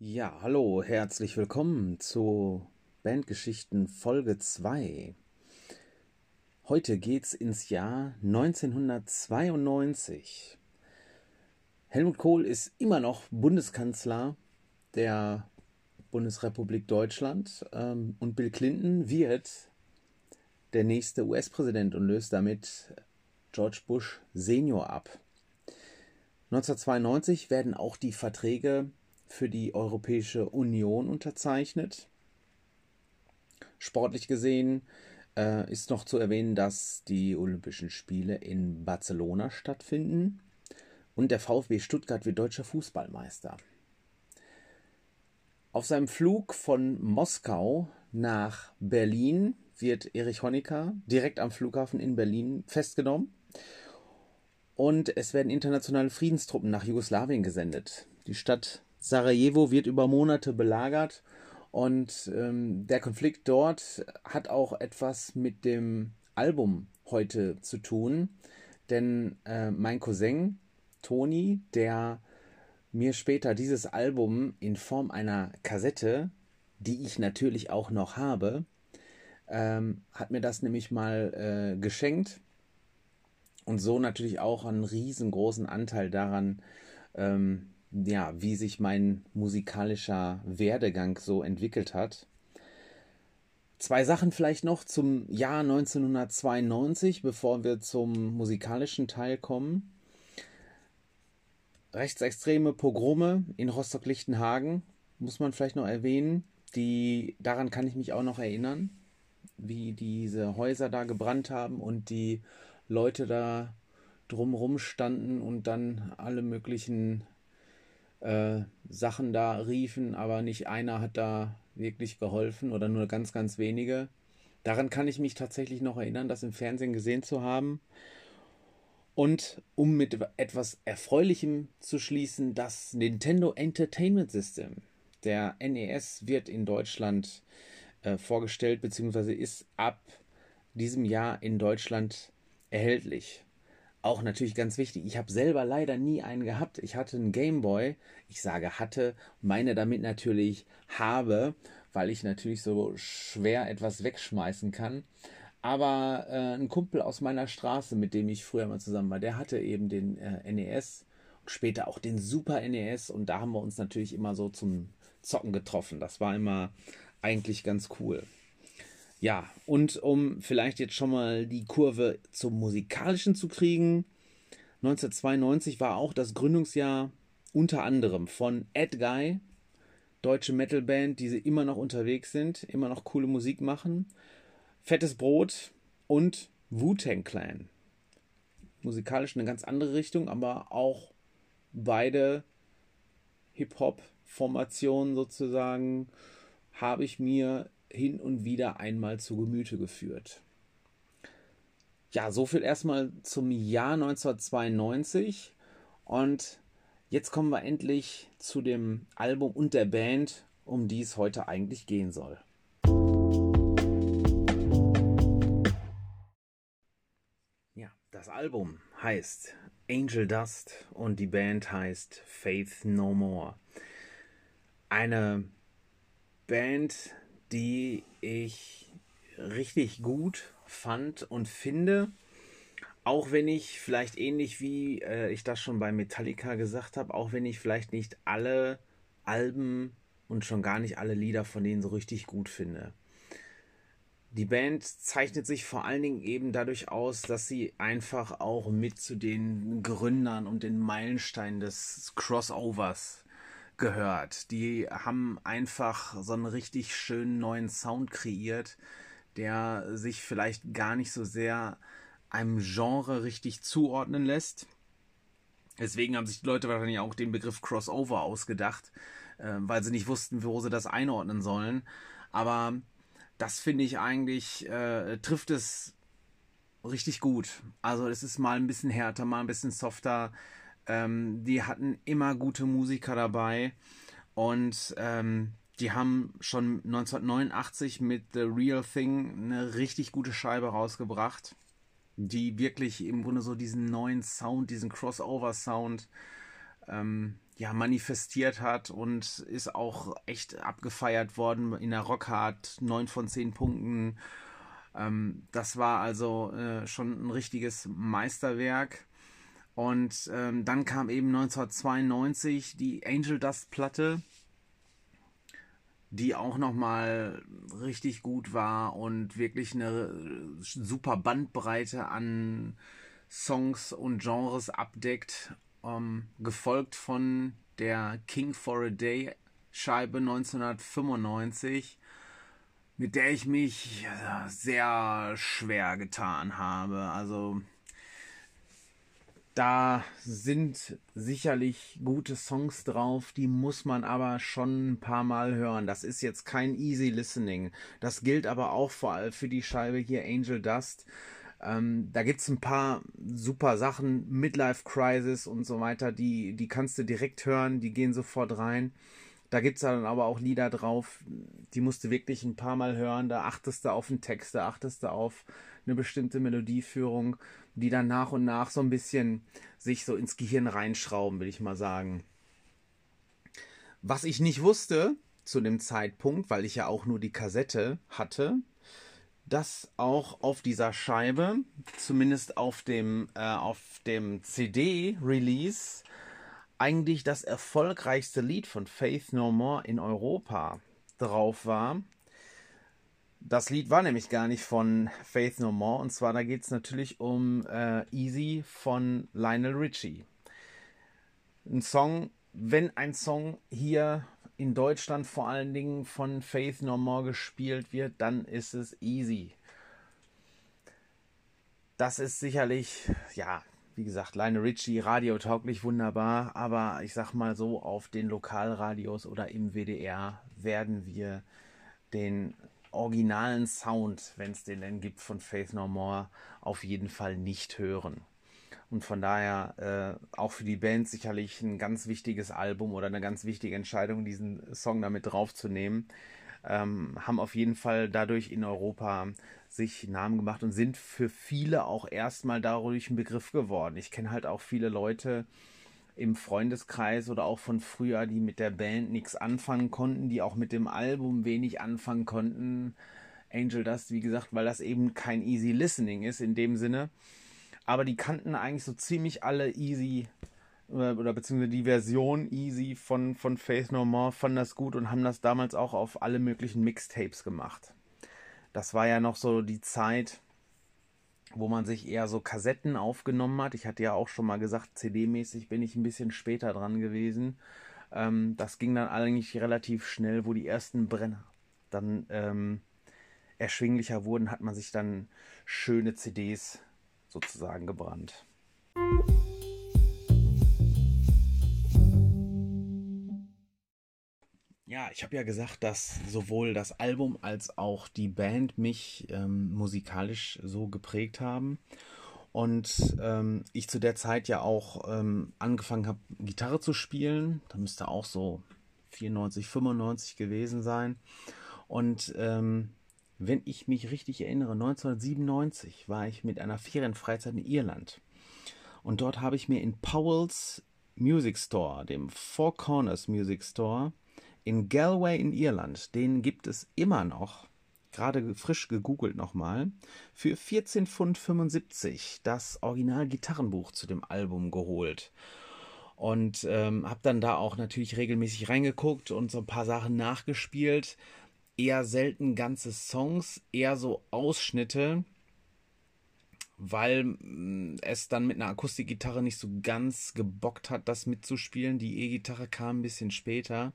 Ja, hallo, herzlich willkommen zu Bandgeschichten Folge 2. Heute geht's ins Jahr 1992. Helmut Kohl ist immer noch Bundeskanzler der Bundesrepublik Deutschland ähm, und Bill Clinton wird der nächste US-Präsident und löst damit George Bush Senior ab. 1992 werden auch die Verträge für die Europäische Union unterzeichnet. Sportlich gesehen äh, ist noch zu erwähnen, dass die Olympischen Spiele in Barcelona stattfinden und der VfB Stuttgart wird deutscher Fußballmeister. Auf seinem Flug von Moskau nach Berlin wird Erich Honecker direkt am Flughafen in Berlin festgenommen und es werden internationale Friedenstruppen nach Jugoslawien gesendet. Die Stadt Sarajevo wird über Monate belagert und ähm, der Konflikt dort hat auch etwas mit dem Album heute zu tun, denn äh, mein Cousin Toni, der mir später dieses Album in Form einer Kassette, die ich natürlich auch noch habe, ähm, hat mir das nämlich mal äh, geschenkt und so natürlich auch einen riesengroßen Anteil daran ähm, ja, wie sich mein musikalischer Werdegang so entwickelt hat. Zwei Sachen vielleicht noch zum Jahr 1992, bevor wir zum musikalischen Teil kommen. Rechtsextreme Pogrome in Rostock-Lichtenhagen muss man vielleicht noch erwähnen. Die, daran kann ich mich auch noch erinnern, wie diese Häuser da gebrannt haben und die Leute da drumrum standen und dann alle möglichen äh, Sachen da riefen, aber nicht einer hat da wirklich geholfen oder nur ganz, ganz wenige. Daran kann ich mich tatsächlich noch erinnern, das im Fernsehen gesehen zu haben. Und um mit etwas Erfreulichem zu schließen, das Nintendo Entertainment System, der NES, wird in Deutschland äh, vorgestellt, beziehungsweise ist ab diesem Jahr in Deutschland erhältlich auch natürlich ganz wichtig, ich habe selber leider nie einen gehabt. Ich hatte einen Gameboy. Ich sage hatte, meine damit natürlich habe, weil ich natürlich so schwer etwas wegschmeißen kann. Aber äh, ein Kumpel aus meiner Straße, mit dem ich früher mal zusammen war, der hatte eben den äh, NES und später auch den Super NES und da haben wir uns natürlich immer so zum Zocken getroffen. Das war immer eigentlich ganz cool. Ja, und um vielleicht jetzt schon mal die Kurve zum musikalischen zu kriegen, 1992 war auch das Gründungsjahr unter anderem von Ed Guy, deutsche Metalband, die immer noch unterwegs sind, immer noch coole Musik machen, Fettes Brot und Wu-Tang Clan. Musikalisch eine ganz andere Richtung, aber auch beide Hip-Hop-Formationen sozusagen habe ich mir hin und wieder einmal zu Gemüte geführt. Ja, so viel erstmal zum Jahr 1992 und jetzt kommen wir endlich zu dem Album und der Band, um die es heute eigentlich gehen soll. Ja, das Album heißt Angel Dust und die Band heißt Faith No More. Eine Band, die ich richtig gut fand und finde. Auch wenn ich vielleicht ähnlich wie äh, ich das schon bei Metallica gesagt habe, auch wenn ich vielleicht nicht alle Alben und schon gar nicht alle Lieder von denen so richtig gut finde. Die Band zeichnet sich vor allen Dingen eben dadurch aus, dass sie einfach auch mit zu den Gründern und den Meilensteinen des Crossovers gehört. Die haben einfach so einen richtig schönen neuen Sound kreiert, der sich vielleicht gar nicht so sehr einem Genre richtig zuordnen lässt. Deswegen haben sich die Leute wahrscheinlich auch den Begriff Crossover ausgedacht, äh, weil sie nicht wussten, wo sie das einordnen sollen. Aber das finde ich eigentlich, äh, trifft es richtig gut. Also es ist mal ein bisschen härter, mal ein bisschen softer, ähm, die hatten immer gute Musiker dabei und ähm, die haben schon 1989 mit The Real Thing eine richtig gute Scheibe rausgebracht, die wirklich im Grunde so diesen neuen Sound, diesen Crossover-Sound ähm, ja, manifestiert hat und ist auch echt abgefeiert worden in der Rockhard. 9 von 10 Punkten. Ähm, das war also äh, schon ein richtiges Meisterwerk. Und ähm, dann kam eben 1992 die Angel Dust Platte, die auch nochmal richtig gut war und wirklich eine super Bandbreite an Songs und Genres abdeckt ähm, gefolgt von der King for a Day Scheibe 1995, mit der ich mich sehr schwer getan habe. Also da sind sicherlich gute Songs drauf, die muss man aber schon ein paar Mal hören. Das ist jetzt kein easy listening. Das gilt aber auch vor allem für die Scheibe hier Angel Dust. Ähm, da gibt es ein paar super Sachen, Midlife Crisis und so weiter, die, die kannst du direkt hören, die gehen sofort rein. Da gibt es dann aber auch Lieder drauf, die musst du wirklich ein paar Mal hören. Da achtest du auf den Text, da achtest du auf eine bestimmte Melodieführung, die dann nach und nach so ein bisschen sich so ins Gehirn reinschrauben, will ich mal sagen. Was ich nicht wusste zu dem Zeitpunkt, weil ich ja auch nur die Kassette hatte, dass auch auf dieser Scheibe, zumindest auf dem, äh, auf dem CD-Release, eigentlich das erfolgreichste Lied von Faith No More in Europa drauf war. Das Lied war nämlich gar nicht von Faith No More und zwar da geht es natürlich um äh, Easy von Lionel Richie. Ein Song, wenn ein Song hier in Deutschland vor allen Dingen von Faith No More gespielt wird, dann ist es easy. Das ist sicherlich, ja, wie gesagt, Lionel Richie, radiotauglich wunderbar, aber ich sag mal so, auf den Lokalradios oder im WDR werden wir den originalen Sound, wenn es den denn gibt, von Faith No More auf jeden Fall nicht hören. Und von daher äh, auch für die Band sicherlich ein ganz wichtiges Album oder eine ganz wichtige Entscheidung, diesen Song damit draufzunehmen. Ähm, haben auf jeden Fall dadurch in Europa sich Namen gemacht und sind für viele auch erstmal dadurch ein Begriff geworden. Ich kenne halt auch viele Leute im Freundeskreis oder auch von früher, die mit der Band nichts anfangen konnten, die auch mit dem Album wenig anfangen konnten. Angel Dust, wie gesagt, weil das eben kein easy listening ist in dem Sinne aber die kannten eigentlich so ziemlich alle Easy oder, oder beziehungsweise die Version Easy von, von Faith No More, fanden das gut und haben das damals auch auf alle möglichen Mixtapes gemacht. Das war ja noch so die Zeit, wo man sich eher so Kassetten aufgenommen hat. Ich hatte ja auch schon mal gesagt, CD-mäßig bin ich ein bisschen später dran gewesen. Ähm, das ging dann eigentlich relativ schnell, wo die ersten Brenner dann ähm, erschwinglicher wurden, hat man sich dann schöne CDs sozusagen gebrannt. Ich habe ja gesagt, dass sowohl das Album als auch die Band mich ähm, musikalisch so geprägt haben. Und ähm, ich zu der Zeit ja auch ähm, angefangen habe, Gitarre zu spielen. Da müsste auch so 94, 95 gewesen sein. Und ähm, wenn ich mich richtig erinnere, 1997 war ich mit einer Ferienfreizeit in Irland. Und dort habe ich mir in Powell's Music Store, dem Four Corners Music Store, in Galway in Irland, den gibt es immer noch, gerade frisch gegoogelt nochmal, für 14,75 Pfund das Original-Gitarrenbuch zu dem Album geholt. Und ähm, habe dann da auch natürlich regelmäßig reingeguckt und so ein paar Sachen nachgespielt eher selten ganze Songs, eher so Ausschnitte, weil mm, es dann mit einer Akustikgitarre nicht so ganz gebockt hat, das mitzuspielen. Die E-Gitarre kam ein bisschen später.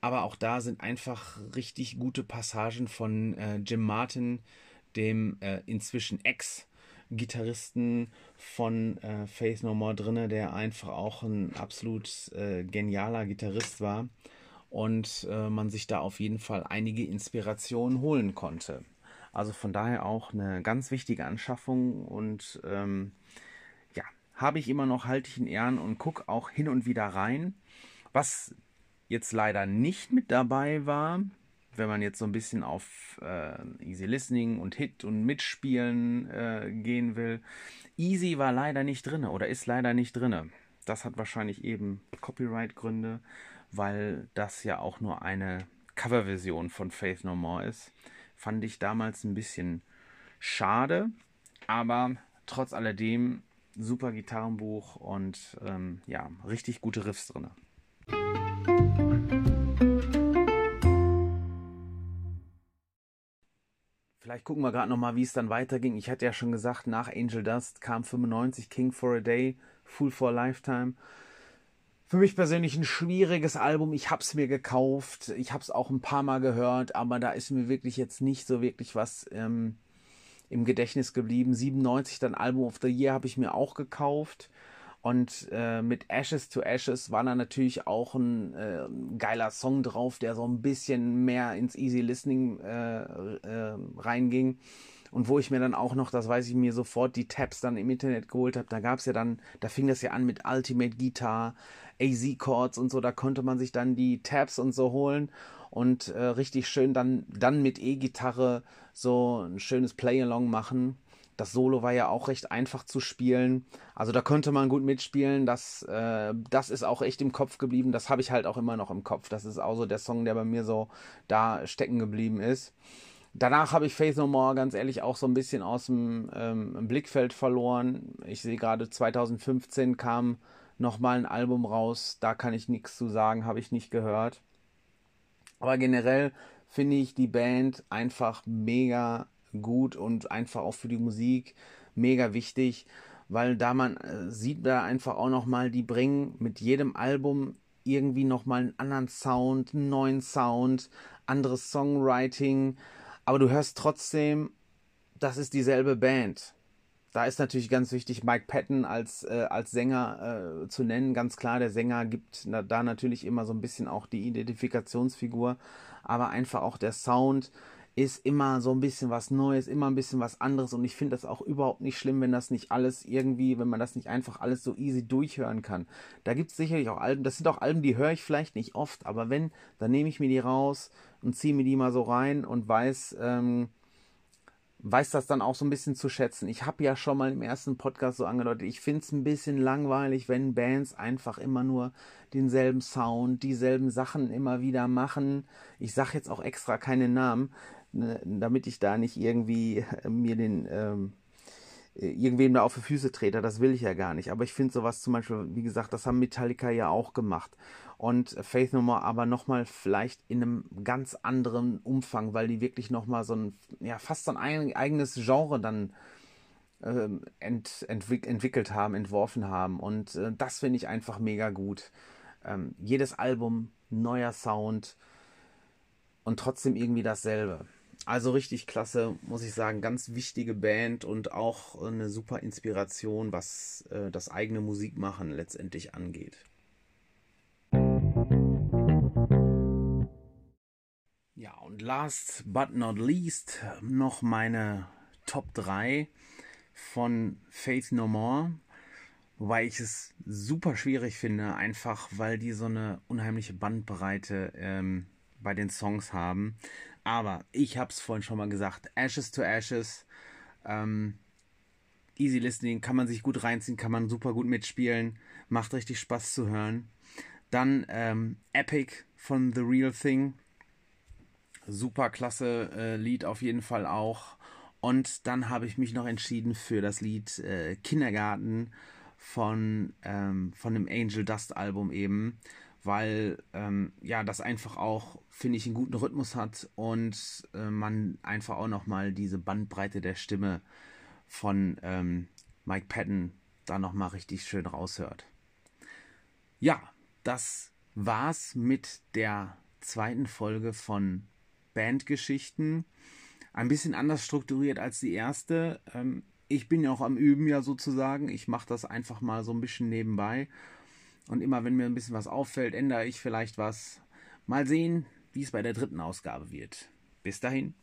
Aber auch da sind einfach richtig gute Passagen von äh, Jim Martin, dem äh, inzwischen Ex-Gitarristen von äh, Faith No More drinne, der einfach auch ein absolut äh, genialer Gitarrist war und äh, man sich da auf jeden Fall einige Inspirationen holen konnte. Also von daher auch eine ganz wichtige Anschaffung und ähm, ja, habe ich immer noch, halte ich in Ehren und gucke auch hin und wieder rein. Was jetzt leider nicht mit dabei war, wenn man jetzt so ein bisschen auf äh, Easy Listening und Hit und Mitspielen äh, gehen will. Easy war leider nicht drin oder ist leider nicht drin. Das hat wahrscheinlich eben Copyright-Gründe, weil das ja auch nur eine Coverversion von Faith No More ist. Fand ich damals ein bisschen schade, aber trotz alledem super Gitarrenbuch und ähm, ja, richtig gute Riffs drin. Vielleicht gucken wir gerade nochmal, wie es dann weiterging. Ich hatte ja schon gesagt, nach Angel Dust kam 95 King for a Day, Fool for a Lifetime. Für mich persönlich ein schwieriges Album. Ich habe es mir gekauft. Ich habe es auch ein paar Mal gehört, aber da ist mir wirklich jetzt nicht so wirklich was ähm, im Gedächtnis geblieben. 97 dann Album of the Year habe ich mir auch gekauft. Und äh, mit Ashes to Ashes war da natürlich auch ein äh, geiler Song drauf, der so ein bisschen mehr ins Easy Listening äh, äh reinging. Und wo ich mir dann auch noch, das weiß ich mir sofort, die Tabs dann im Internet geholt habe, da gab es ja dann, da fing das ja an mit Ultimate Guitar, AZ Chords und so, da konnte man sich dann die Tabs und so holen und äh, richtig schön dann, dann mit E-Gitarre so ein schönes Play-Along machen. Das Solo war ja auch recht einfach zu spielen. Also da konnte man gut mitspielen. Das, äh, das ist auch echt im Kopf geblieben. Das habe ich halt auch immer noch im Kopf. Das ist auch so der Song, der bei mir so da stecken geblieben ist. Danach habe ich Faith No More ganz ehrlich auch so ein bisschen aus dem ähm, Blickfeld verloren. Ich sehe gerade 2015 kam nochmal ein Album raus. Da kann ich nichts zu sagen, habe ich nicht gehört. Aber generell finde ich die Band einfach mega gut und einfach auch für die Musik mega wichtig, weil da man äh, sieht da einfach auch nochmal, die bringen mit jedem Album irgendwie nochmal einen anderen Sound, einen neuen Sound, anderes Songwriting, aber du hörst trotzdem, das ist dieselbe Band. Da ist natürlich ganz wichtig, Mike Patton als, äh, als Sänger äh, zu nennen. Ganz klar, der Sänger gibt na, da natürlich immer so ein bisschen auch die Identifikationsfigur, aber einfach auch der Sound ist immer so ein bisschen was Neues, immer ein bisschen was anderes und ich finde das auch überhaupt nicht schlimm, wenn das nicht alles irgendwie, wenn man das nicht einfach alles so easy durchhören kann. Da gibt es sicherlich auch Alben, das sind auch Alben, die höre ich vielleicht nicht oft, aber wenn, dann nehme ich mir die raus und ziehe mir die mal so rein und weiß, ähm, weiß das dann auch so ein bisschen zu schätzen. Ich habe ja schon mal im ersten Podcast so angedeutet, ich finde es ein bisschen langweilig, wenn Bands einfach immer nur denselben Sound, dieselben Sachen immer wieder machen. Ich sage jetzt auch extra keine Namen, damit ich da nicht irgendwie äh, mir den ähm, äh, irgendwem da auf die Füße trete. Das will ich ja gar nicht. Aber ich finde sowas zum Beispiel, wie gesagt, das haben Metallica ja auch gemacht und Faith No More aber nochmal vielleicht in einem ganz anderen Umfang, weil die wirklich nochmal so ein, ja, fast so ein eigenes Genre dann ähm, ent, entwick entwickelt haben, entworfen haben. Und äh, das finde ich einfach mega gut. Ähm, jedes Album, neuer Sound und trotzdem irgendwie dasselbe. Also richtig klasse, muss ich sagen. Ganz wichtige Band und auch eine super Inspiration, was äh, das eigene Musikmachen letztendlich angeht. Ja, und last but not least noch meine Top 3 von Faith No More. Wobei ich es super schwierig finde, einfach weil die so eine unheimliche Bandbreite ähm, bei den Songs haben. Aber ich habe es vorhin schon mal gesagt, Ashes to Ashes, ähm, Easy Listening, kann man sich gut reinziehen, kann man super gut mitspielen, macht richtig Spaß zu hören. Dann ähm, Epic von The Real Thing, super klasse äh, Lied auf jeden Fall auch. Und dann habe ich mich noch entschieden für das Lied äh, Kindergarten von, ähm, von dem Angel Dust Album eben, weil ähm, ja das einfach auch, finde ich, einen guten Rhythmus hat und äh, man einfach auch nochmal diese Bandbreite der Stimme von ähm, Mike Patton da nochmal richtig schön raushört. Ja, das war's mit der zweiten Folge von Bandgeschichten. Ein bisschen anders strukturiert als die erste. Ähm, ich bin ja auch am Üben ja sozusagen. Ich mache das einfach mal so ein bisschen nebenbei. Und immer wenn mir ein bisschen was auffällt, ändere ich vielleicht was. Mal sehen, wie es bei der dritten Ausgabe wird. Bis dahin.